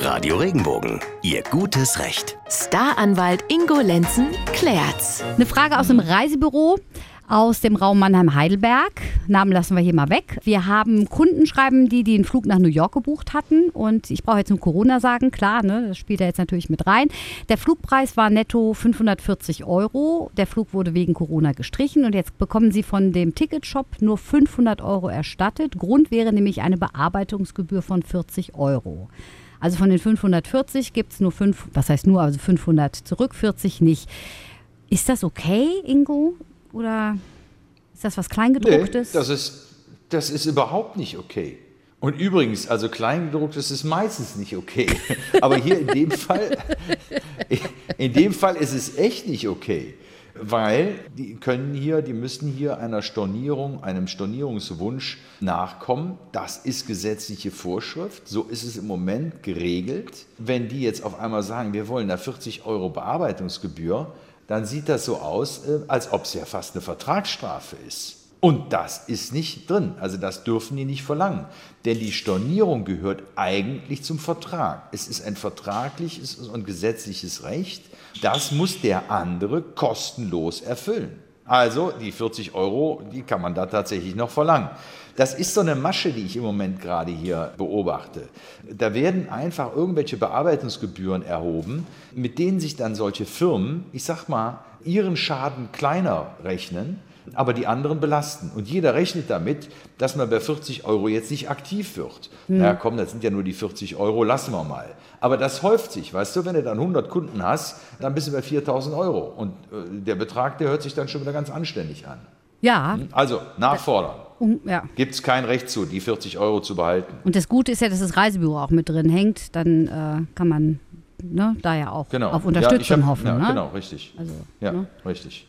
Radio Regenbogen, Ihr gutes Recht. Staranwalt Ingo Lenzen klärt's. Eine Frage aus dem Reisebüro aus dem Raum Mannheim-Heidelberg. Namen lassen wir hier mal weg. Wir haben Kunden schreiben, die den Flug nach New York gebucht hatten. Und ich brauche jetzt nur Corona sagen, klar, ne, das spielt da jetzt natürlich mit rein. Der Flugpreis war netto 540 Euro. Der Flug wurde wegen Corona gestrichen und jetzt bekommen Sie von dem Ticketshop nur 500 Euro erstattet. Grund wäre nämlich eine Bearbeitungsgebühr von 40 Euro. Also von den 540 gibt es nur 5, was heißt nur, also 500 zurück, 40 nicht. Ist das okay, Ingo? Oder ist das was Kleingedrucktes? Nee, das ist, das ist überhaupt nicht okay. Und übrigens, also Kleingedrucktes ist meistens nicht okay. Aber hier in dem Fall, in dem Fall ist es echt nicht okay. Weil die können hier, die müssen hier einer Stornierung, einem Stornierungswunsch nachkommen. Das ist gesetzliche Vorschrift. So ist es im Moment geregelt. Wenn die jetzt auf einmal sagen, wir wollen da 40 Euro Bearbeitungsgebühr, dann sieht das so aus, äh, als ob es ja fast eine Vertragsstrafe ist. Und das ist nicht drin. Also das dürfen die nicht verlangen. Denn die Stornierung gehört eigentlich zum Vertrag. Es ist ein vertragliches und gesetzliches Recht. Das muss der andere kostenlos erfüllen. Also die 40 Euro, die kann man da tatsächlich noch verlangen. Das ist so eine Masche, die ich im Moment gerade hier beobachte. Da werden einfach irgendwelche Bearbeitungsgebühren erhoben, mit denen sich dann solche Firmen, ich sag mal, ihren Schaden kleiner rechnen aber die anderen belasten. Und jeder rechnet damit, dass man bei 40 Euro jetzt nicht aktiv wird. Hm. Na komm, das sind ja nur die 40 Euro, lassen wir mal. Aber das häuft sich, weißt du, wenn du dann 100 Kunden hast, dann bist du bei 4000 Euro. Und äh, der Betrag, der hört sich dann schon wieder ganz anständig an. Ja. Hm? Also nachfordern. Ja. Gibt es kein Recht zu, die 40 Euro zu behalten. Und das Gute ist ja, dass das Reisebüro auch mit drin hängt. Dann äh, kann man ne, da ja auch genau. auf Unterstützung ja, hab, hoffen. Ja, ne? Genau, richtig. Also, ja, ne? richtig.